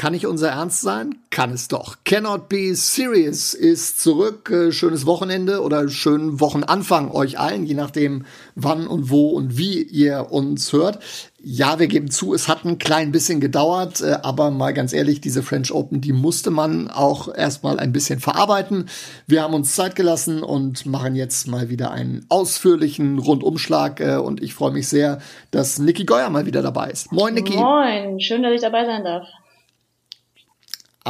Kann nicht unser Ernst sein? Kann es doch. Cannot be serious ist zurück. Äh, schönes Wochenende oder schönen Wochenanfang euch allen, je nachdem wann und wo und wie ihr uns hört. Ja, wir geben zu, es hat ein klein bisschen gedauert, äh, aber mal ganz ehrlich, diese French Open, die musste man auch erstmal ein bisschen verarbeiten. Wir haben uns Zeit gelassen und machen jetzt mal wieder einen ausführlichen Rundumschlag äh, und ich freue mich sehr, dass Niki Geuer mal wieder dabei ist. Moin, Niki. Moin, schön, dass ich dabei sein darf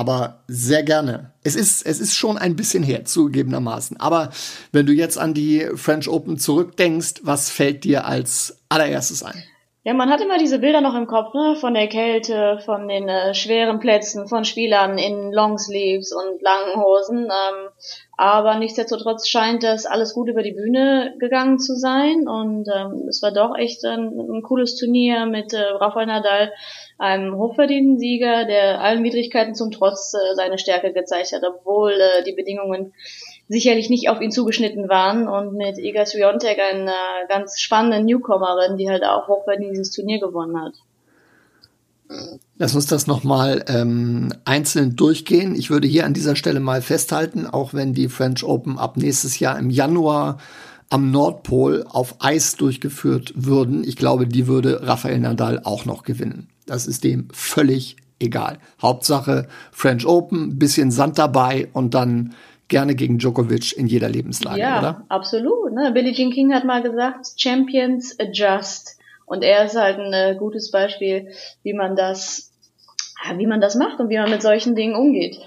aber sehr gerne. Es ist, es ist schon ein bisschen her, zugegebenermaßen. Aber wenn du jetzt an die French Open zurückdenkst, was fällt dir als allererstes ein? Ja, man hat immer diese Bilder noch im Kopf, ne? Von der Kälte, von den äh, schweren Plätzen, von Spielern in Longsleeves und langen Hosen. Ähm, aber nichtsdestotrotz scheint das alles gut über die Bühne gegangen zu sein. Und ähm, es war doch echt ein, ein cooles Turnier mit äh, Rafael Nadal, einem hochverdienten Sieger, der allen Widrigkeiten zum Trotz äh, seine Stärke gezeigt hat, obwohl äh, die Bedingungen sicherlich nicht auf ihn zugeschnitten waren und mit Iga Swiatek eine ganz spannende Newcomerin, die halt auch hochverdient dieses Turnier gewonnen hat. Lass uns das nochmal ähm, einzeln durchgehen. Ich würde hier an dieser Stelle mal festhalten, auch wenn die French Open ab nächstes Jahr im Januar am Nordpol auf Eis durchgeführt würden, ich glaube, die würde Rafael Nadal auch noch gewinnen. Das ist dem völlig egal. Hauptsache French Open, bisschen Sand dabei und dann gerne gegen Djokovic in jeder Lebenslage, ja, oder? absolut. Ne? Billie Jean King hat mal gesagt, Champions adjust. Und er ist halt ein äh, gutes Beispiel, wie man das, wie man das macht und wie man mit solchen Dingen umgeht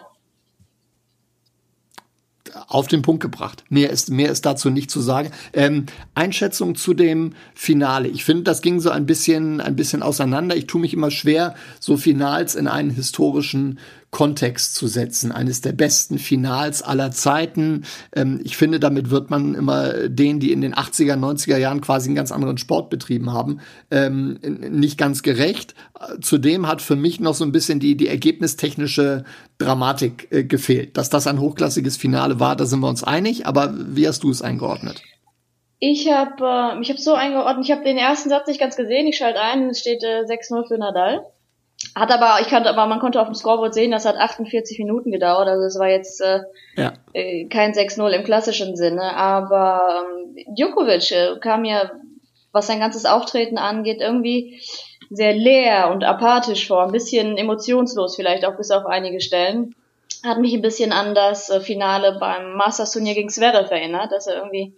auf den Punkt gebracht. Mehr ist, mehr ist dazu nicht zu sagen. Ähm, Einschätzung zu dem Finale. Ich finde, das ging so ein bisschen, ein bisschen auseinander. Ich tue mich immer schwer, so Finals in einen historischen Kontext zu setzen. Eines der besten Finals aller Zeiten. Ähm, ich finde, damit wird man immer denen, die in den 80er, 90er Jahren quasi einen ganz anderen Sport betrieben haben, ähm, nicht ganz gerecht. Zudem hat für mich noch so ein bisschen die, die ergebnistechnische Dramatik äh, gefehlt. Dass das ein hochklassiges Finale war, da sind wir uns einig. Aber wie hast du es eingeordnet? Ich habe äh, ich habe so eingeordnet, ich habe den ersten Satz nicht ganz gesehen. Ich schalte ein, es steht äh, 6-0 für Nadal. Hat aber, ich kannte, aber man konnte auf dem Scoreboard sehen, das hat 48 Minuten gedauert. Also es war jetzt äh, ja. äh, kein 6-0 im klassischen Sinne. Aber ähm, Djokovic äh, kam mir, was sein ganzes Auftreten angeht, irgendwie sehr leer und apathisch vor, ein bisschen emotionslos vielleicht auch bis auf einige Stellen. Hat mich ein bisschen an das äh, Finale beim Masters Turnier gegen Zverev erinnert, dass er irgendwie,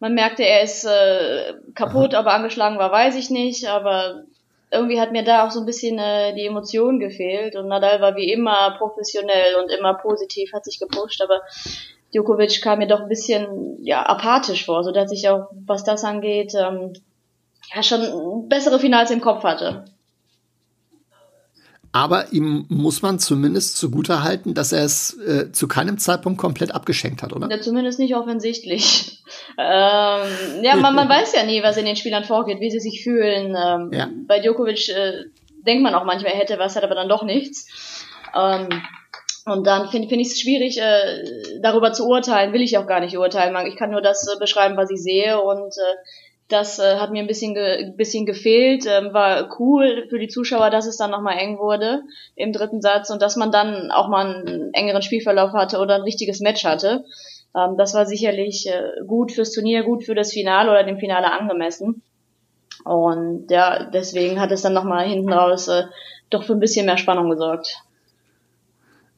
man merkte, er ist äh, kaputt, Aha. aber angeschlagen war, weiß ich nicht, aber irgendwie hat mir da auch so ein bisschen äh, die Emotion gefehlt und Nadal war wie immer professionell und immer positiv, hat sich gepusht, aber Djokovic kam mir doch ein bisschen ja apathisch vor, so dass ich auch was das angeht ähm, ja schon bessere Finals im Kopf hatte. Aber ihm muss man zumindest zugute halten, dass er es äh, zu keinem Zeitpunkt komplett abgeschenkt hat, oder? Ja, zumindest nicht offensichtlich. ähm, ja, man, man weiß ja nie, was in den Spielern vorgeht, wie sie sich fühlen. Ähm, ja. Bei Djokovic äh, denkt man auch manchmal, er hätte was, hat aber dann doch nichts. Ähm, und dann finde find ich es schwierig, äh, darüber zu urteilen. Will ich auch gar nicht urteilen. Ich kann nur das äh, beschreiben, was ich sehe. Und äh, das äh, hat mir ein bisschen, ge bisschen gefehlt. Ähm, war cool für die Zuschauer, dass es dann nochmal eng wurde im dritten Satz und dass man dann auch mal einen engeren Spielverlauf hatte oder ein richtiges Match hatte. Ähm, das war sicherlich äh, gut fürs Turnier, gut für das Finale oder dem Finale angemessen. Und ja, deswegen hat es dann nochmal hinten raus äh, doch für ein bisschen mehr Spannung gesorgt.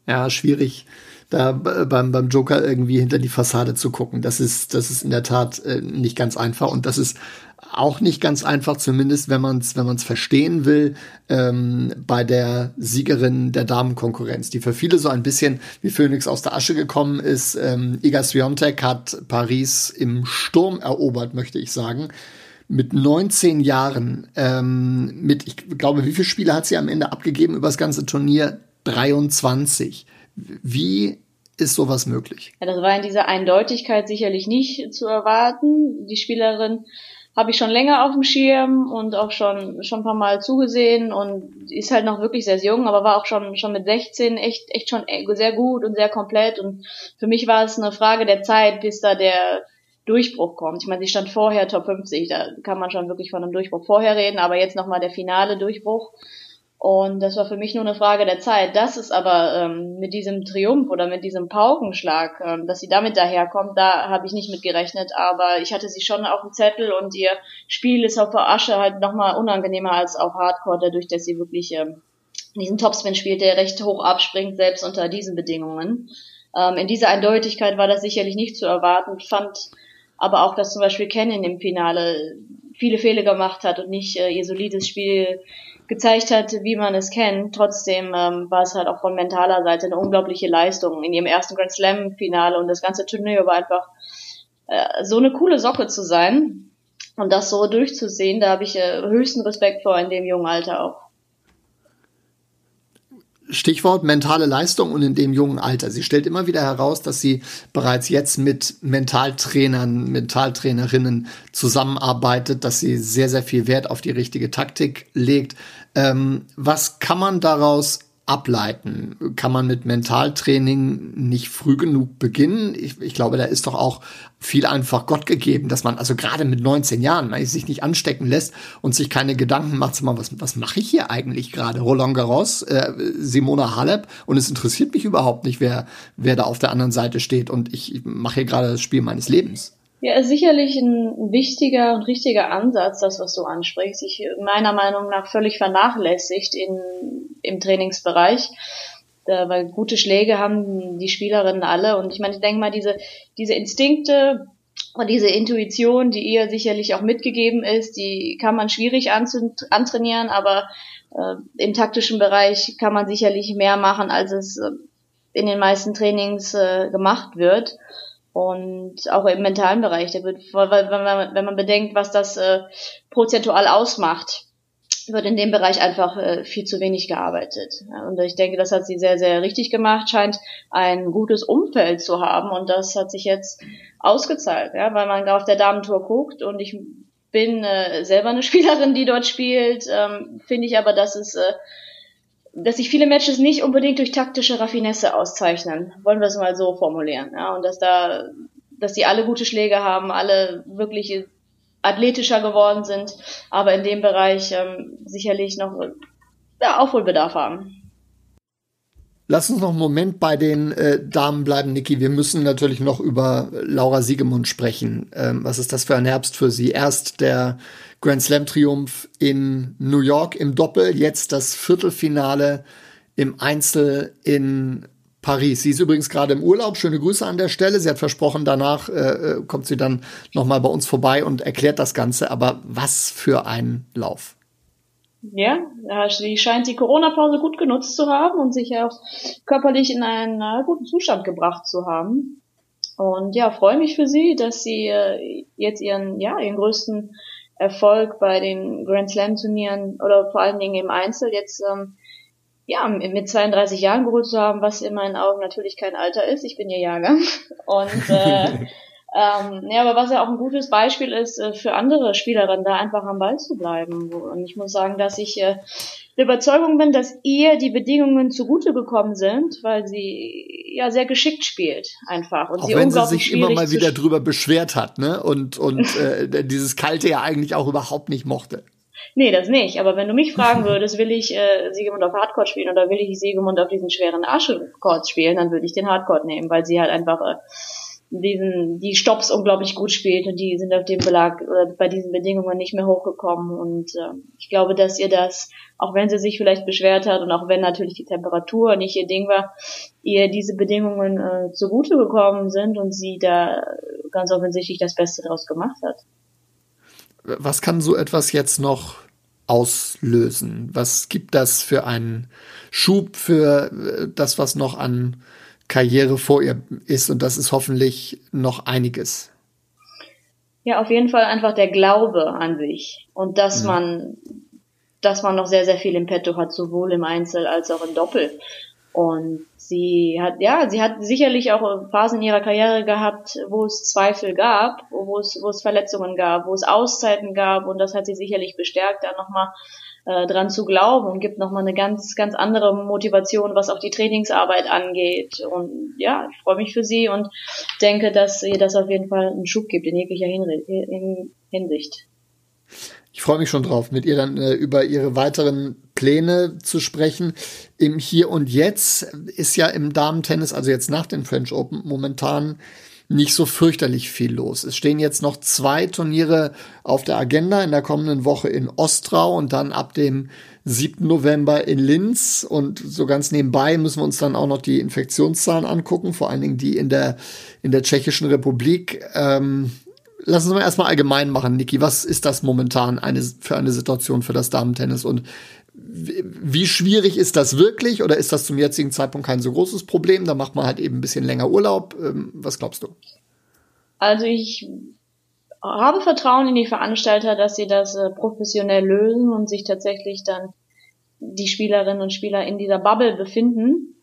Ja, schwierig da beim, beim Joker irgendwie hinter die Fassade zu gucken. Das ist, das ist in der Tat äh, nicht ganz einfach und das ist auch nicht ganz einfach, zumindest wenn man es wenn man's verstehen will, ähm, bei der Siegerin der Damenkonkurrenz, die für viele so ein bisschen wie Phoenix aus der Asche gekommen ist. Ähm, Iga Swiatek hat Paris im Sturm erobert, möchte ich sagen mit 19 Jahren, ähm, mit, ich glaube, wie viele Spiele hat sie am Ende abgegeben über das ganze Turnier? 23. Wie ist sowas möglich? Ja, das war in dieser Eindeutigkeit sicherlich nicht zu erwarten. Die Spielerin habe ich schon länger auf dem Schirm und auch schon schon ein paar Mal zugesehen und ist halt noch wirklich sehr jung, aber war auch schon schon mit 16 echt echt schon sehr gut und sehr komplett und für mich war es eine Frage der Zeit, bis da der Durchbruch kommt. Ich meine, sie stand vorher Top 50, da kann man schon wirklich von einem Durchbruch vorher reden, aber jetzt nochmal der finale Durchbruch und das war für mich nur eine Frage der Zeit. Das ist aber ähm, mit diesem Triumph oder mit diesem Paukenschlag, ähm, dass sie damit daherkommt, da habe ich nicht mit gerechnet. Aber ich hatte sie schon auf dem Zettel und ihr Spiel ist auf der Asche halt nochmal unangenehmer als auf Hardcore, dadurch, dass sie wirklich ähm, diesen Topspin spielt, der recht hoch abspringt, selbst unter diesen Bedingungen. Ähm, in dieser Eindeutigkeit war das sicherlich nicht zu erwarten. Fand aber auch, dass zum Beispiel Ken in dem Finale viele Fehler gemacht hat und nicht äh, ihr solides Spiel gezeigt hat, wie man es kennt. Trotzdem ähm, war es halt auch von mentaler Seite eine unglaubliche Leistung in ihrem ersten Grand Slam Finale und das ganze Turnier war einfach äh, so eine coole Socke zu sein und das so durchzusehen. Da habe ich äh, höchsten Respekt vor in dem jungen Alter auch. Stichwort mentale Leistung und in dem jungen Alter. Sie stellt immer wieder heraus, dass sie bereits jetzt mit Mentaltrainern, Mentaltrainerinnen zusammenarbeitet, dass sie sehr, sehr viel Wert auf die richtige Taktik legt. Ähm, was kann man daraus ableiten? Kann man mit Mentaltraining nicht früh genug beginnen? Ich, ich, glaube, da ist doch auch viel einfach Gott gegeben, dass man also gerade mit 19 Jahren man sich nicht anstecken lässt und sich keine Gedanken macht, mal, was, was mache ich hier eigentlich gerade? Roland Garros, äh, Simona Halep und es interessiert mich überhaupt nicht, wer, wer da auf der anderen Seite steht und ich, ich mache hier gerade das Spiel meines Lebens. Ja, ist sicherlich ein wichtiger und richtiger Ansatz, das, was du ansprichst. Ich meiner Meinung nach völlig vernachlässigt in, im Trainingsbereich. Da, weil gute Schläge haben die Spielerinnen alle. Und ich meine, ich denke mal, diese, diese Instinkte und diese Intuition, die ihr sicherlich auch mitgegeben ist, die kann man schwierig antrainieren, aber äh, im taktischen Bereich kann man sicherlich mehr machen, als es äh, in den meisten Trainings äh, gemacht wird und auch im mentalen Bereich. Der wird, wenn man, wenn man bedenkt, was das äh, prozentual ausmacht, wird in dem Bereich einfach äh, viel zu wenig gearbeitet. Und ich denke, das hat sie sehr, sehr richtig gemacht, scheint ein gutes Umfeld zu haben und das hat sich jetzt ausgezahlt, ja, weil man auf der Damentour guckt und ich bin äh, selber eine Spielerin, die dort spielt, ähm, finde ich aber, dass es äh, dass sich viele Matches nicht unbedingt durch taktische Raffinesse auszeichnen. Wollen wir es mal so formulieren. Ja? Und dass da, dass die alle gute Schläge haben, alle wirklich athletischer geworden sind, aber in dem Bereich ähm, sicherlich noch ja, Aufholbedarf haben. Lass uns noch einen Moment bei den äh, Damen bleiben, Niki. Wir müssen natürlich noch über Laura Siegemund sprechen. Ähm, was ist das für ein Herbst für sie? Erst der Grand Slam Triumph in New York im Doppel, jetzt das Viertelfinale im Einzel in Paris. Sie ist übrigens gerade im Urlaub. Schöne Grüße an der Stelle. Sie hat versprochen, danach äh, äh kommt sie dann noch mal bei uns vorbei und erklärt das Ganze. Aber was für ein Lauf! Ja, sie scheint die Corona-Pause gut genutzt zu haben und sich auch körperlich in einen äh, guten Zustand gebracht zu haben. Und ja, freue mich für sie, dass sie äh, jetzt ihren, ja, ihren größten Erfolg bei den Grand Slam Turnieren oder vor allen Dingen im Einzel jetzt ähm, ja mit 32 Jahren geholt zu haben, was in meinen Augen natürlich kein Alter ist. Ich bin ihr Jahrgang und äh, ähm, ja, aber was ja auch ein gutes Beispiel ist äh, für andere Spielerinnen, da einfach am Ball zu bleiben. Und ich muss sagen, dass ich äh, der Überzeugung bin, dass ihr die Bedingungen zugute gekommen sind, weil sie ja sehr geschickt spielt einfach. Und auch sie wenn sie sich immer mal wieder drüber beschwert hat, ne? Und, und äh, dieses Kalte ja eigentlich auch überhaupt nicht mochte. Nee, das nicht. Aber wenn du mich fragen würdest, will ich äh, Siegemund auf Hardcore spielen oder will ich Siegemund auf diesen schweren Arschchords spielen, dann würde ich den Hardcore nehmen, weil sie halt einfach äh, diesen, die Stops unglaublich gut spielt und die sind auf dem Belag oder bei diesen Bedingungen nicht mehr hochgekommen und äh, ich glaube, dass ihr das, auch wenn sie sich vielleicht beschwert hat und auch wenn natürlich die Temperatur nicht ihr Ding war, ihr diese Bedingungen äh, zugute gekommen sind und sie da ganz offensichtlich das Beste daraus gemacht hat. Was kann so etwas jetzt noch auslösen? Was gibt das für einen Schub für äh, das, was noch an Karriere vor ihr ist und das ist hoffentlich noch einiges. Ja, auf jeden Fall einfach der Glaube an sich und dass mhm. man, dass man noch sehr, sehr viel im Petto hat, sowohl im Einzel als auch im Doppel. Und sie hat, ja, sie hat sicherlich auch Phasen in ihrer Karriere gehabt, wo es Zweifel gab, wo es, wo es Verletzungen gab, wo es Auszeiten gab und das hat sie sicherlich bestärkt, da nochmal äh, dran zu glauben und gibt nochmal eine ganz, ganz andere Motivation, was auch die Trainingsarbeit angeht. Und ja, ich freue mich für sie und denke, dass ihr das auf jeden Fall einen Schub gibt in jeglicher Hinsicht. Ich freue mich schon drauf, mit ihr dann äh, über ihre weiteren Pläne zu sprechen. Im Hier und Jetzt ist ja im Damentennis, also jetzt nach den French Open, momentan nicht so fürchterlich viel los. Es stehen jetzt noch zwei Turniere auf der Agenda in der kommenden Woche in Ostrau und dann ab dem 7. November in Linz. Und so ganz nebenbei müssen wir uns dann auch noch die Infektionszahlen angucken, vor allen Dingen die in der, in der Tschechischen Republik. Ähm, lassen Sie mal erstmal allgemein machen, Niki. Was ist das momentan eine, für eine Situation für das Damentennis und wie schwierig ist das wirklich oder ist das zum jetzigen Zeitpunkt kein so großes Problem? Da macht man halt eben ein bisschen länger Urlaub. Ähm, was glaubst du? Also ich habe Vertrauen in die Veranstalter, dass sie das äh, professionell lösen und sich tatsächlich dann die Spielerinnen und Spieler in dieser Bubble befinden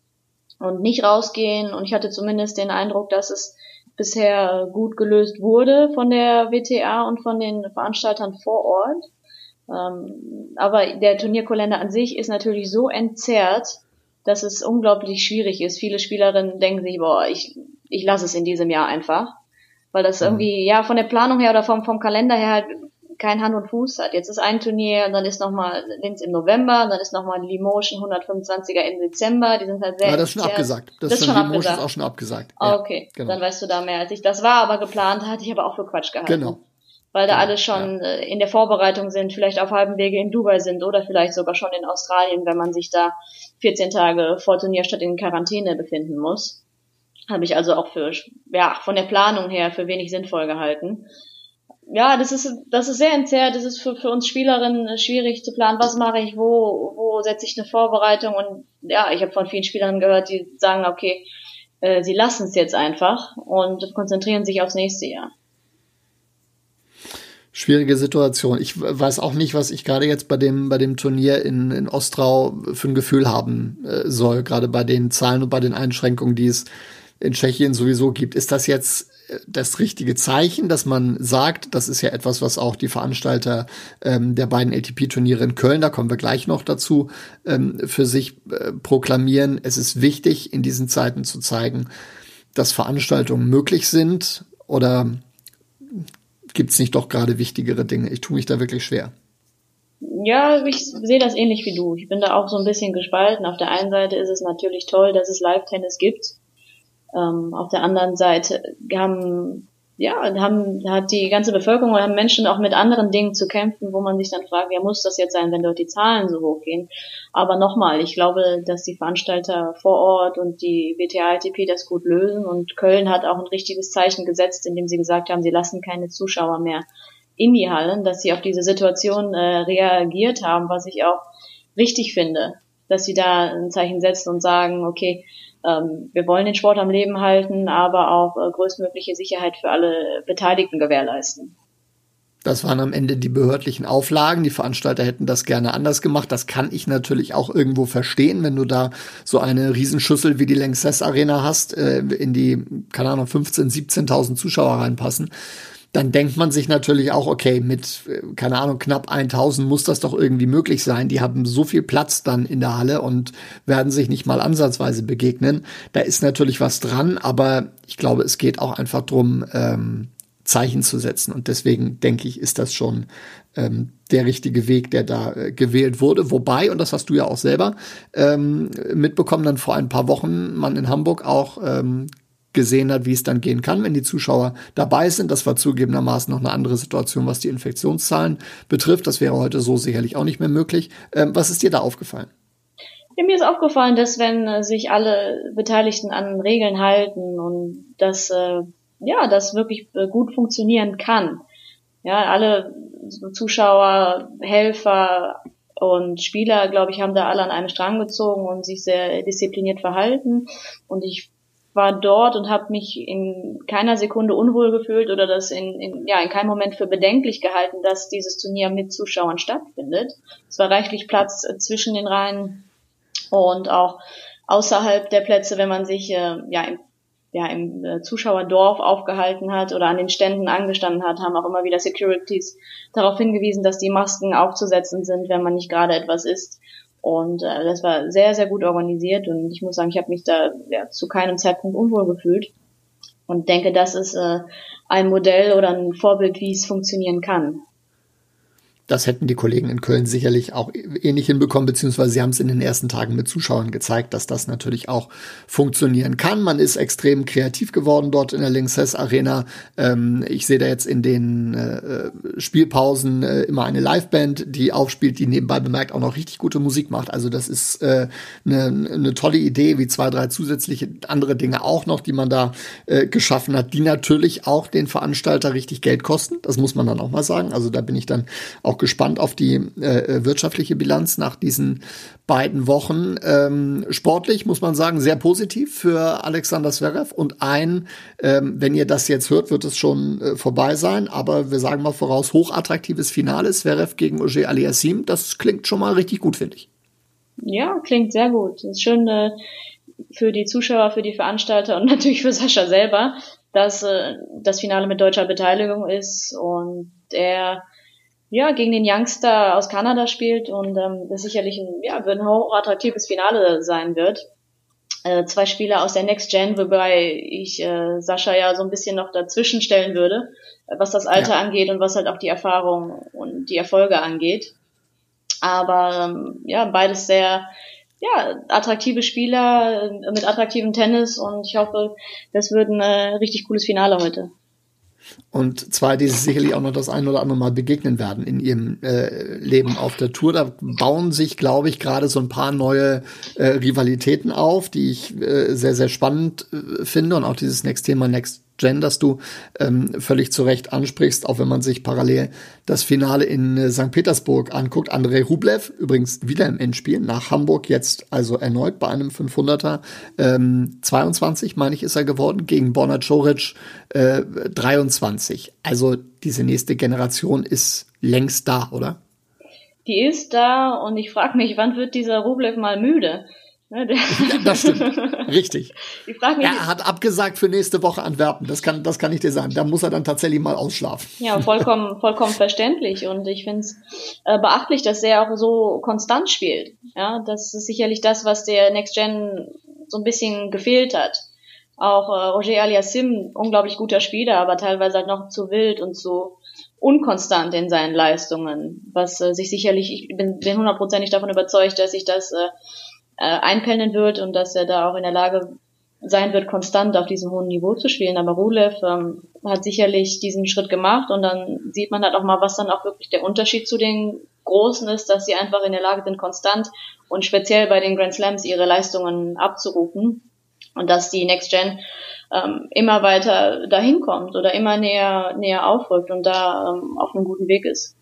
und nicht rausgehen. Und ich hatte zumindest den Eindruck, dass es bisher gut gelöst wurde von der WTA und von den Veranstaltern vor Ort. Ähm, aber der Turnierkalender an sich ist natürlich so entzerrt, dass es unglaublich schwierig ist. Viele Spielerinnen denken sich, boah, ich, ich lasse es in diesem Jahr einfach. Weil das mhm. irgendwie, ja, von der Planung her oder vom, vom Kalender her halt kein Hand und Fuß hat. Jetzt ist ein Turnier, dann ist nochmal Linz im November, dann ist nochmal Limotion 125er im Dezember, die sind halt sehr. Ja, das ist schon abgesagt. Das, das ist schon Limotion ist auch schon abgesagt. Oh, okay, genau. dann weißt du da mehr als ich. Das war aber geplant, hatte ich aber auch für Quatsch gehalten. Genau weil da alle schon ja. Äh, in der Vorbereitung sind, vielleicht auf halbem Wege in Dubai sind oder vielleicht sogar schon in Australien, wenn man sich da 14 Tage vor Turnierstadt in Quarantäne befinden muss. Habe ich also auch für, ja, von der Planung her für wenig sinnvoll gehalten. Ja, das ist, das ist sehr entzerrt. Das ist für, für uns Spielerinnen schwierig zu planen. Was mache ich? Wo, wo setze ich eine Vorbereitung? Und ja, ich habe von vielen Spielern gehört, die sagen, okay, äh, sie lassen es jetzt einfach und konzentrieren sich aufs nächste Jahr schwierige Situation. Ich weiß auch nicht, was ich gerade jetzt bei dem, bei dem Turnier in, in Ostrau für ein Gefühl haben äh, soll, gerade bei den Zahlen und bei den Einschränkungen, die es in Tschechien sowieso gibt. Ist das jetzt äh, das richtige Zeichen, dass man sagt, das ist ja etwas, was auch die Veranstalter ähm, der beiden ATP-Turniere in Köln, da kommen wir gleich noch dazu, ähm, für sich äh, proklamieren. Es ist wichtig, in diesen Zeiten zu zeigen, dass Veranstaltungen möglich sind oder gibt es nicht doch gerade wichtigere Dinge? Ich tue mich da wirklich schwer. Ja, ich sehe das ähnlich wie du. Ich bin da auch so ein bisschen gespalten. Auf der einen Seite ist es natürlich toll, dass es Live-Tennis gibt. Ähm, auf der anderen Seite haben ja, haben, hat die ganze Bevölkerung oder haben Menschen auch mit anderen Dingen zu kämpfen, wo man sich dann fragt, ja, muss das jetzt sein, wenn dort die Zahlen so hoch gehen? Aber nochmal, ich glaube, dass die Veranstalter vor Ort und die WTA-ITP das gut lösen und Köln hat auch ein richtiges Zeichen gesetzt, indem sie gesagt haben, sie lassen keine Zuschauer mehr in die Hallen, dass sie auf diese Situation äh, reagiert haben, was ich auch richtig finde, dass sie da ein Zeichen setzen und sagen, okay, ähm, wir wollen den Sport am Leben halten, aber auch äh, größtmögliche Sicherheit für alle Beteiligten gewährleisten. Das waren am Ende die behördlichen Auflagen. Die Veranstalter hätten das gerne anders gemacht. Das kann ich natürlich auch irgendwo verstehen, wenn du da so eine Riesenschüssel wie die Lanxess Arena hast, äh, in die, keine Ahnung, 15, 17.000 Zuschauer reinpassen dann denkt man sich natürlich auch, okay, mit, äh, keine Ahnung, knapp 1000 muss das doch irgendwie möglich sein. Die haben so viel Platz dann in der Halle und werden sich nicht mal ansatzweise begegnen. Da ist natürlich was dran, aber ich glaube, es geht auch einfach drum, ähm, Zeichen zu setzen. Und deswegen denke ich, ist das schon ähm, der richtige Weg, der da äh, gewählt wurde. Wobei, und das hast du ja auch selber ähm, mitbekommen, dann vor ein paar Wochen man in Hamburg auch ähm, gesehen hat, wie es dann gehen kann, wenn die Zuschauer dabei sind. Das war zugegebenermaßen noch eine andere Situation, was die Infektionszahlen betrifft. Das wäre heute so sicherlich auch nicht mehr möglich. Ähm, was ist dir da aufgefallen? Ja, mir ist aufgefallen, dass wenn äh, sich alle Beteiligten an Regeln halten und dass äh, ja das wirklich äh, gut funktionieren kann. Ja, alle Zuschauer, Helfer und Spieler, glaube ich, haben da alle an einem Strang gezogen und sich sehr diszipliniert verhalten. Und ich war dort und habe mich in keiner Sekunde unwohl gefühlt oder das in, in, ja, in keinem Moment für bedenklich gehalten, dass dieses Turnier mit Zuschauern stattfindet. Es war reichlich Platz zwischen den Reihen und auch außerhalb der Plätze, wenn man sich äh, ja im, ja, im äh, Zuschauerdorf aufgehalten hat oder an den Ständen angestanden hat, haben auch immer wieder Securities darauf hingewiesen, dass die Masken aufzusetzen sind, wenn man nicht gerade etwas isst. Und äh, das war sehr, sehr gut organisiert und ich muss sagen, ich habe mich da ja, zu keinem Zeitpunkt unwohl gefühlt und denke, das ist äh, ein Modell oder ein Vorbild, wie es funktionieren kann. Das hätten die Kollegen in Köln sicherlich auch ähnlich hinbekommen, beziehungsweise sie haben es in den ersten Tagen mit Zuschauern gezeigt, dass das natürlich auch funktionieren kann. Man ist extrem kreativ geworden dort in der Linksess Arena. Ähm, ich sehe da jetzt in den äh, Spielpausen äh, immer eine Liveband, die aufspielt, die nebenbei bemerkt auch noch richtig gute Musik macht. Also das ist eine äh, ne, ne tolle Idee, wie zwei, drei zusätzliche andere Dinge auch noch, die man da äh, geschaffen hat, die natürlich auch den Veranstalter richtig Geld kosten. Das muss man dann auch mal sagen. Also da bin ich dann auch auch gespannt auf die äh, wirtschaftliche Bilanz nach diesen beiden Wochen. Ähm, sportlich muss man sagen, sehr positiv für Alexander Zverev und ein, ähm, wenn ihr das jetzt hört, wird es schon äh, vorbei sein, aber wir sagen mal voraus, hochattraktives Finale, Zverev gegen Ogier Aliassim, das klingt schon mal richtig gut, finde ich. Ja, klingt sehr gut. Ist schön äh, für die Zuschauer, für die Veranstalter und natürlich für Sascha selber, dass äh, das Finale mit deutscher Beteiligung ist und er ja, gegen den Youngster aus Kanada spielt und ähm, das sicherlich ein, ja, ein hochattraktives Finale sein wird. Äh, zwei Spieler aus der Next Gen, wobei ich äh, Sascha ja so ein bisschen noch dazwischen stellen würde, was das Alter ja. angeht und was halt auch die Erfahrung und die Erfolge angeht. Aber ähm, ja, beides sehr ja, attraktive Spieler äh, mit attraktivem Tennis und ich hoffe, das wird ein äh, richtig cooles Finale heute. Und zwei, die sich sicherlich auch noch das ein oder andere Mal begegnen werden in ihrem äh, Leben auf der Tour. Da bauen sich, glaube ich, gerade so ein paar neue äh, Rivalitäten auf, die ich äh, sehr, sehr spannend äh, finde. Und auch dieses Next Thema Next Jen, das du ähm, völlig zu Recht ansprichst, auch wenn man sich parallel das Finale in äh, St. Petersburg anguckt. Andrei Rublev, übrigens wieder im Endspiel, nach Hamburg jetzt also erneut bei einem 500er. Ähm, 22, meine ich, ist er geworden, gegen Borna Coric äh, 23. Also diese nächste Generation ist längst da, oder? Die ist da und ich frage mich, wann wird dieser Rublev mal müde? Ne, das stimmt. Richtig. er hat abgesagt für nächste Woche Antwerpen. Das kann, das kann ich dir sagen. Da muss er dann tatsächlich mal ausschlafen. Ja, vollkommen, vollkommen verständlich. Und ich finde es äh, beachtlich, dass er auch so konstant spielt. Ja, das ist sicherlich das, was der Next Gen so ein bisschen gefehlt hat. Auch äh, Roger Aliassim, unglaublich guter Spieler, aber teilweise halt noch zu wild und zu unkonstant in seinen Leistungen, was äh, sich sicherlich, ich bin, bin hundertprozentig davon überzeugt, dass sich das äh, äh, einpendeln wird und dass er da auch in der Lage sein wird, konstant auf diesem hohen Niveau zu spielen. Aber Rulev ähm, hat sicherlich diesen Schritt gemacht und dann sieht man halt auch mal, was dann auch wirklich der Unterschied zu den Großen ist, dass sie einfach in der Lage sind, konstant und speziell bei den Grand Slams ihre Leistungen abzurufen und dass die Next Gen ähm, immer weiter dahin kommt oder immer näher näher aufrückt und da ähm, auf einem guten Weg ist.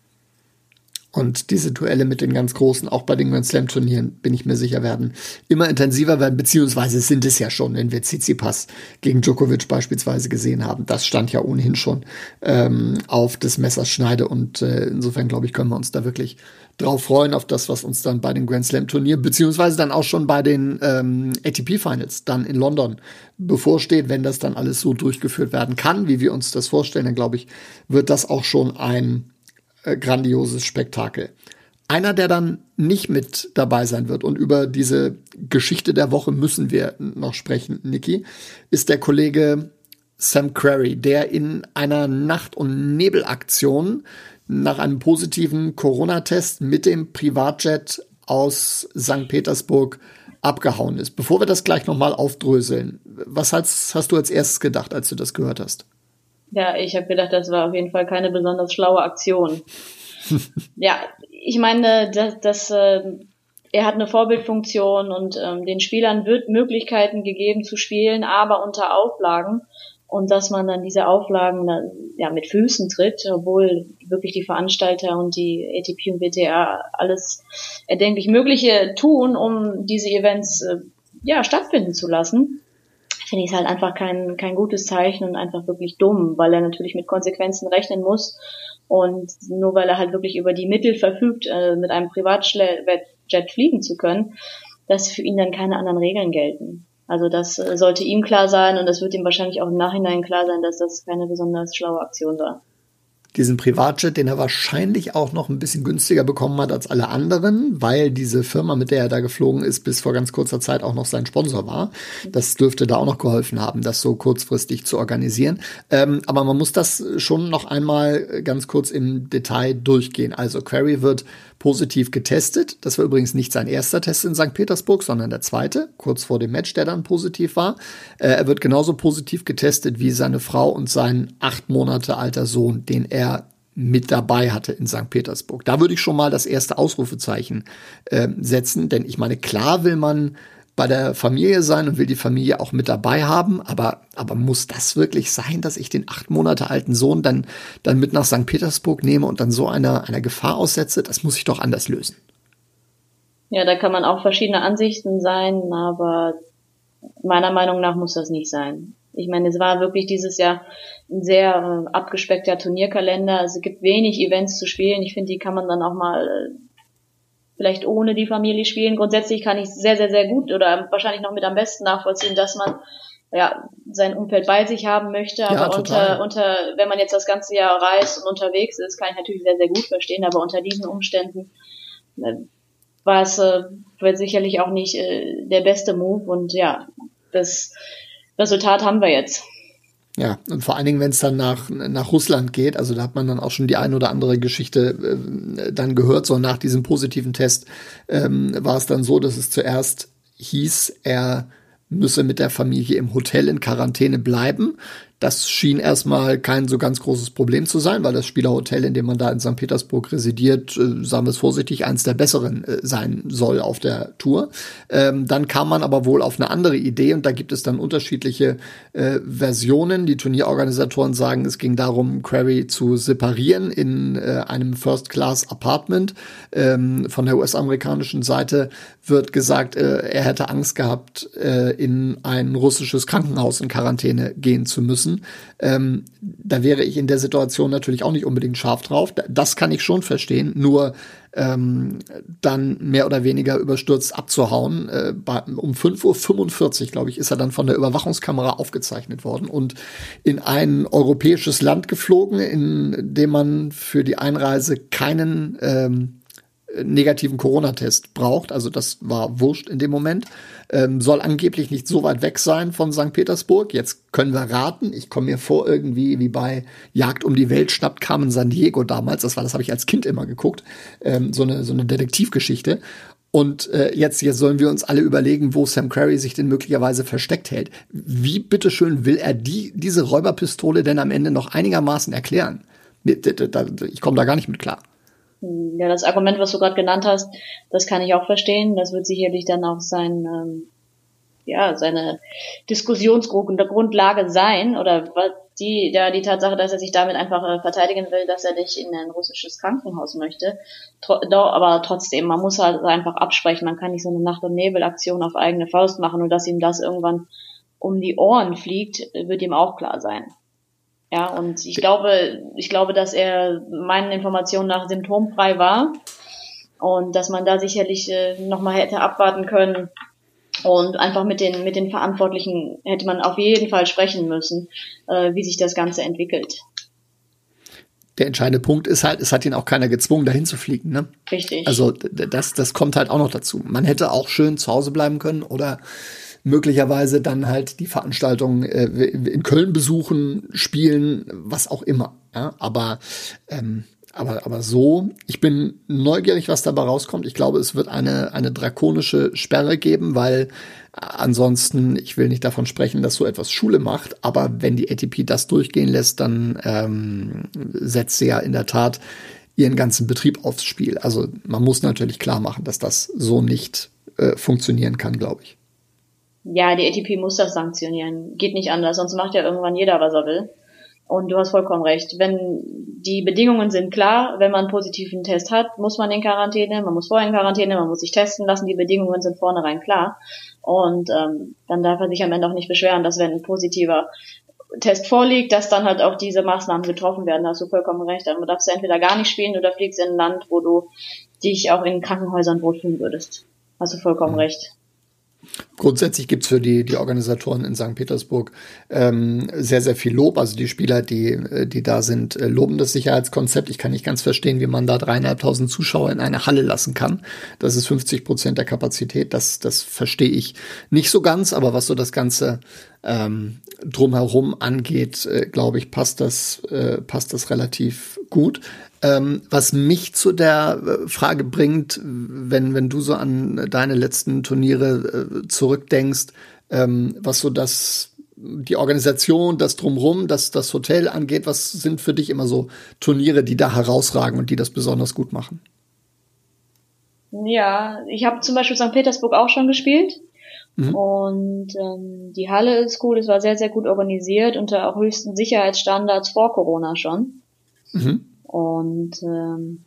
Und diese Duelle mit den ganz Großen, auch bei den Grand Slam Turnieren, bin ich mir sicher, werden immer intensiver werden, beziehungsweise sind es ja schon, wenn wir Tsitsipas gegen Djokovic beispielsweise gesehen haben. Das stand ja ohnehin schon ähm, auf des Messers Schneide. Und äh, insofern, glaube ich, können wir uns da wirklich drauf freuen, auf das, was uns dann bei den Grand Slam Turnieren, beziehungsweise dann auch schon bei den ähm, ATP Finals dann in London bevorsteht, wenn das dann alles so durchgeführt werden kann, wie wir uns das vorstellen, dann glaube ich, wird das auch schon ein äh, grandioses Spektakel. Einer, der dann nicht mit dabei sein wird, und über diese Geschichte der Woche müssen wir noch sprechen, Niki, ist der Kollege Sam Query, der in einer Nacht- und Nebelaktion nach einem positiven Corona-Test mit dem Privatjet aus St. Petersburg abgehauen ist. Bevor wir das gleich nochmal aufdröseln, was hast, hast du als erstes gedacht, als du das gehört hast? Ja, ich habe gedacht, das war auf jeden Fall keine besonders schlaue Aktion. ja, ich meine, dass, dass äh, er hat eine Vorbildfunktion und ähm, den Spielern wird Möglichkeiten gegeben zu spielen, aber unter Auflagen und dass man dann diese Auflagen ja mit Füßen tritt, obwohl wirklich die Veranstalter und die ATP und WTA alles erdenklich Mögliche tun, um diese Events äh, ja stattfinden zu lassen finde ich es halt einfach kein, kein gutes Zeichen und einfach wirklich dumm, weil er natürlich mit Konsequenzen rechnen muss. Und nur weil er halt wirklich über die Mittel verfügt, äh, mit einem Privatjet fliegen zu können, dass für ihn dann keine anderen Regeln gelten. Also das äh, sollte ihm klar sein und das wird ihm wahrscheinlich auch im Nachhinein klar sein, dass das keine besonders schlaue Aktion war diesen Privatjet, den er wahrscheinlich auch noch ein bisschen günstiger bekommen hat als alle anderen, weil diese Firma, mit der er da geflogen ist, bis vor ganz kurzer Zeit auch noch sein Sponsor war. Das dürfte da auch noch geholfen haben, das so kurzfristig zu organisieren. Ähm, aber man muss das schon noch einmal ganz kurz im Detail durchgehen. Also Query wird positiv getestet. Das war übrigens nicht sein erster Test in St. Petersburg, sondern der zweite, kurz vor dem Match, der dann positiv war. Äh, er wird genauso positiv getestet wie seine Frau und sein acht Monate alter Sohn, den er mit dabei hatte in St. Petersburg. Da würde ich schon mal das erste Ausrufezeichen äh, setzen, denn ich meine, klar will man bei der Familie sein und will die Familie auch mit dabei haben. Aber, aber muss das wirklich sein, dass ich den acht Monate alten Sohn dann, dann mit nach St. Petersburg nehme und dann so einer, einer Gefahr aussetze? Das muss ich doch anders lösen. Ja, da kann man auch verschiedene Ansichten sein, aber meiner Meinung nach muss das nicht sein. Ich meine, es war wirklich dieses Jahr ein sehr äh, abgespeckter Turnierkalender. Also es gibt wenig Events zu spielen. Ich finde, die kann man dann auch mal äh, vielleicht ohne die Familie spielen. Grundsätzlich kann ich sehr, sehr, sehr gut oder wahrscheinlich noch mit am besten nachvollziehen, dass man ja sein Umfeld bei sich haben möchte. Aber ja, unter, unter, wenn man jetzt das ganze Jahr reist und unterwegs ist, kann ich natürlich sehr, sehr gut verstehen. Aber unter diesen Umständen äh, war es äh, sicherlich auch nicht äh, der beste Move. Und ja, das Resultat haben wir jetzt. Ja, und vor allen Dingen, wenn es dann nach, nach Russland geht, also da hat man dann auch schon die ein oder andere Geschichte äh, dann gehört, so nach diesem positiven Test ähm, war es dann so, dass es zuerst hieß, er müsse mit der Familie im Hotel in Quarantäne bleiben. Das schien erstmal kein so ganz großes Problem zu sein, weil das Spielerhotel, in dem man da in St. Petersburg residiert, äh, sagen wir es vorsichtig, eins der besseren äh, sein soll auf der Tour. Ähm, dann kam man aber wohl auf eine andere Idee und da gibt es dann unterschiedliche äh, Versionen. Die Turnierorganisatoren sagen, es ging darum, Query zu separieren in äh, einem First-Class-Apartment. Ähm, von der US-amerikanischen Seite wird gesagt, äh, er hätte Angst gehabt, äh, in ein russisches Krankenhaus in Quarantäne gehen zu müssen Ähm, da wäre ich in der Situation natürlich auch nicht unbedingt scharf drauf. Das kann ich schon verstehen. Nur ähm, dann mehr oder weniger überstürzt abzuhauen. Äh, bei, um 5.45 Uhr, glaube ich, ist er dann von der Überwachungskamera aufgezeichnet worden und in ein europäisches Land geflogen, in dem man für die Einreise keinen ähm, negativen Corona-Test braucht. Also das war wurscht in dem Moment. Ähm, soll angeblich nicht so weit weg sein von St. Petersburg. Jetzt können wir raten. Ich komme mir vor irgendwie wie bei Jagd um die Welt schnappt Carmen San Diego damals. Das war, das habe ich als Kind immer geguckt. Ähm, so eine so eine Detektivgeschichte. Und äh, jetzt, jetzt sollen wir uns alle überlegen, wo Sam Querrey sich denn möglicherweise versteckt hält. Wie bitteschön will er die, diese Räuberpistole denn am Ende noch einigermaßen erklären? Ich komme da gar nicht mit klar. Ja, das Argument, was du gerade genannt hast, das kann ich auch verstehen. Das wird sicherlich dann auch sein, ähm, ja, seine Diskussionsgrundlage sein oder die, ja, die Tatsache, dass er sich damit einfach äh, verteidigen will, dass er nicht in ein russisches Krankenhaus möchte. Tro aber trotzdem, man muss halt einfach absprechen. Man kann nicht so eine Nacht- und Nebelaktion auf eigene Faust machen und dass ihm das irgendwann um die Ohren fliegt, wird ihm auch klar sein. Ja, und ich glaube, ich glaube, dass er meinen Informationen nach symptomfrei war und dass man da sicherlich äh, nochmal hätte abwarten können und einfach mit den, mit den Verantwortlichen hätte man auf jeden Fall sprechen müssen, äh, wie sich das Ganze entwickelt. Der entscheidende Punkt ist halt, es hat ihn auch keiner gezwungen, dahin zu fliegen. Ne? Richtig. Also das, das kommt halt auch noch dazu. Man hätte auch schön zu Hause bleiben können oder möglicherweise dann halt die Veranstaltung äh, in Köln besuchen, spielen, was auch immer. Ja? Aber ähm, aber, aber so, ich bin neugierig, was dabei rauskommt. Ich glaube, es wird eine, eine drakonische Sperre geben, weil ansonsten, ich will nicht davon sprechen, dass so etwas Schule macht, aber wenn die ATP das durchgehen lässt, dann ähm, setzt sie ja in der Tat ihren ganzen Betrieb aufs Spiel. Also man muss natürlich klar machen, dass das so nicht äh, funktionieren kann, glaube ich. Ja, die ATP muss das sanktionieren. Geht nicht anders, sonst macht ja irgendwann jeder, was er will. Und du hast vollkommen recht. Wenn die Bedingungen sind klar, wenn man einen positiven Test hat, muss man in Quarantäne, man muss vorher in Quarantäne, man muss sich testen lassen, die Bedingungen sind vornherein klar. Und ähm, dann darf er sich am Ende auch nicht beschweren, dass wenn ein positiver Test vorliegt, dass dann halt auch diese Maßnahmen getroffen werden. Da hast du vollkommen recht. Dann darfst du entweder gar nicht spielen oder fliegst in ein Land, wo du dich auch in Krankenhäusern wohlfühlen würdest. Hast du vollkommen recht. Grundsätzlich gibt's für die, die Organisatoren in St. Petersburg ähm, sehr, sehr viel Lob. Also die Spieler, die, äh, die da sind, äh, loben das Sicherheitskonzept. Ich kann nicht ganz verstehen, wie man da dreieinhalbtausend Zuschauer in eine Halle lassen kann. Das ist 50 Prozent der Kapazität. Das, das verstehe ich nicht so ganz. Aber was so das Ganze ähm, drumherum angeht, äh, glaube ich, passt das, äh, passt das relativ gut. Ähm, was mich zu der äh, Frage bringt, wenn, wenn du so an deine letzten Turniere äh, zurückdenkst, ähm, was so das, die Organisation, das Drumrum, das, das Hotel angeht, was sind für dich immer so Turniere, die da herausragen und die das besonders gut machen? Ja, ich habe zum Beispiel St. Petersburg auch schon gespielt. Mhm. Und ähm, die Halle ist cool, es war sehr, sehr gut organisiert unter auch höchsten Sicherheitsstandards vor Corona schon. Mhm. Und ähm,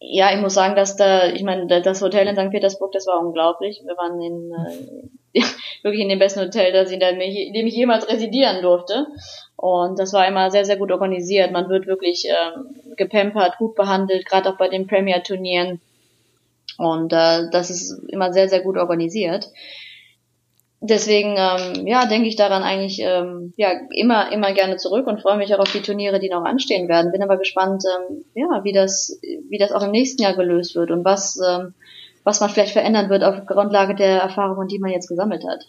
ja, ich muss sagen, dass da, ich meine, das Hotel in St. Petersburg, das war unglaublich. Wir waren in äh, wirklich in dem besten Hotel, das ich, in dem ich jemals residieren durfte. Und das war immer sehr, sehr gut organisiert. Man wird wirklich ähm, gepampert, gut behandelt, gerade auch bei den Premier-Turnieren. Und äh, das ist immer sehr, sehr gut organisiert deswegen, ähm, ja, denke ich daran eigentlich ähm, ja immer, immer gerne zurück und freue mich auch auf die Turniere, die noch anstehen werden. Bin aber gespannt, ähm, ja, wie das, wie das auch im nächsten Jahr gelöst wird und was, ähm, was man vielleicht verändern wird auf Grundlage der Erfahrungen, die man jetzt gesammelt hat.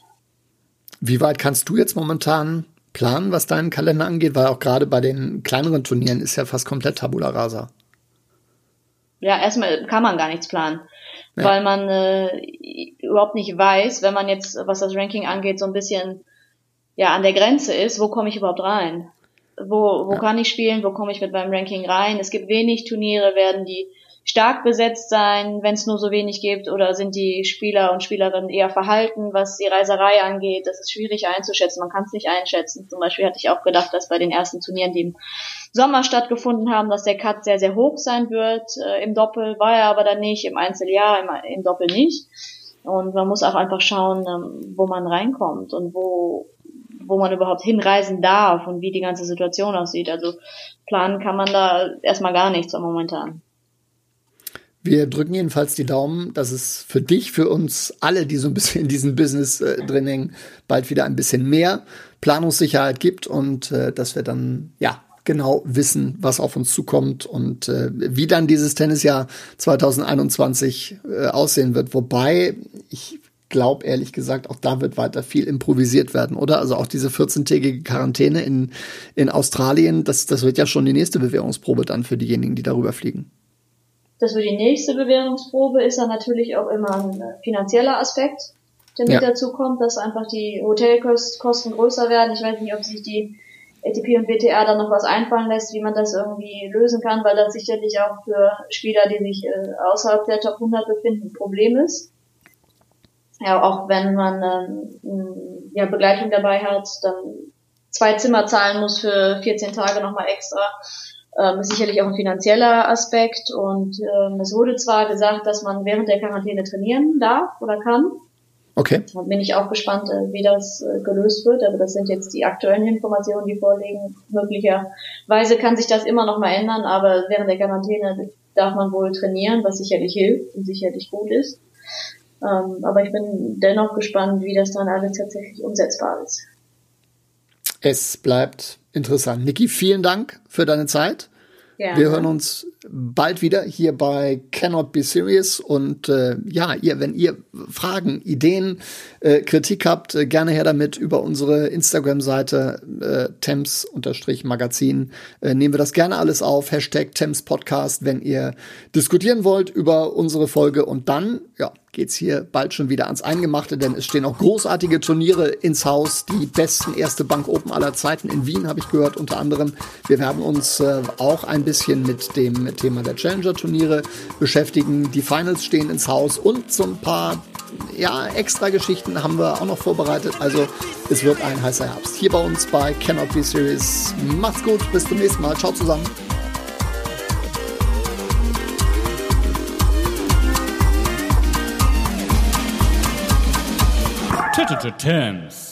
Wie weit kannst du jetzt momentan planen, was deinen Kalender angeht? Weil auch gerade bei den kleineren Turnieren ist ja fast komplett Tabula Rasa. Ja, erstmal kann man gar nichts planen ja. weil man äh, überhaupt nicht weiß, wenn man jetzt, was das Ranking angeht, so ein bisschen ja an der Grenze ist, wo komme ich überhaupt rein? Wo, wo ja. kann ich spielen? Wo komme ich mit meinem Ranking rein? Es gibt wenig Turniere, werden die stark besetzt sein, wenn es nur so wenig gibt, oder sind die Spieler und Spielerinnen eher verhalten, was die Reiserei angeht? Das ist schwierig einzuschätzen. Man kann es nicht einschätzen. Zum Beispiel hatte ich auch gedacht, dass bei den ersten Turnieren, die im Sommer stattgefunden haben, dass der Cut sehr, sehr hoch sein wird. Äh, Im Doppel war er aber dann nicht, im Einzeljahr, im, im Doppel nicht. Und man muss auch einfach schauen, ähm, wo man reinkommt und wo, wo man überhaupt hinreisen darf und wie die ganze Situation aussieht. Also planen kann man da erstmal gar nichts momentan. Wir drücken jedenfalls die Daumen, dass es für dich, für uns alle, die so ein bisschen in diesem Business äh, drin hängen, bald wieder ein bisschen mehr Planungssicherheit gibt und äh, dass wir dann ja genau wissen, was auf uns zukommt und äh, wie dann dieses Tennisjahr 2021 äh, aussehen wird. Wobei ich glaube ehrlich gesagt, auch da wird weiter viel improvisiert werden, oder? Also auch diese 14-tägige Quarantäne in, in Australien, das, das wird ja schon die nächste Bewährungsprobe dann für diejenigen, die darüber fliegen. Das wird die nächste Bewährungsprobe, ist dann natürlich auch immer ein finanzieller Aspekt, der mit ja. dazu kommt, dass einfach die Hotelkosten größer werden. Ich weiß nicht, ob sich die ATP und WTA dann noch was einfallen lässt, wie man das irgendwie lösen kann, weil das sicherlich auch für Spieler, die sich äh, außerhalb der Top 100 befinden, ein Problem ist. Ja, auch wenn man ähm, ja, Begleitung dabei hat, dann zwei Zimmer zahlen muss für 14 Tage nochmal extra ähm, ist sicherlich auch ein finanzieller Aspekt. Und ähm, es wurde zwar gesagt, dass man während der Quarantäne trainieren darf oder kann. Okay. Da bin ich auch gespannt, äh, wie das äh, gelöst wird. Aber das sind jetzt die aktuellen Informationen, die vorliegen. Möglicherweise kann sich das immer noch mal ändern, aber während der Quarantäne darf man wohl trainieren, was sicherlich hilft und sicherlich gut ist. Ähm, aber ich bin dennoch gespannt, wie das dann alles tatsächlich umsetzbar ist. Es bleibt interessant. Niki, vielen Dank für deine Zeit. Gerne. Wir hören uns bald wieder hier bei Cannot Be Serious. Und äh, ja, ihr, wenn ihr Fragen, Ideen, äh, Kritik habt, äh, gerne her damit über unsere Instagram-Seite äh, Temps-Magazin. Äh, nehmen wir das gerne alles auf. Hashtag Temps Podcast, wenn ihr diskutieren wollt über unsere Folge. Und dann, ja, geht's hier bald schon wieder ans Eingemachte, denn es stehen auch großartige Turniere ins Haus. Die besten erste Bank Open aller Zeiten in Wien, habe ich gehört, unter anderem. Wir werden uns äh, auch ein bisschen mit dem Thema der Challenger-Turniere beschäftigen. Die Finals stehen ins Haus und so ein paar ja, extra Geschichten haben wir auch noch vorbereitet. Also es wird ein heißer Herbst. Hier bei uns bei Cannot Be Series. Macht's gut, bis zum nächsten Mal. Ciao zusammen. Tennis.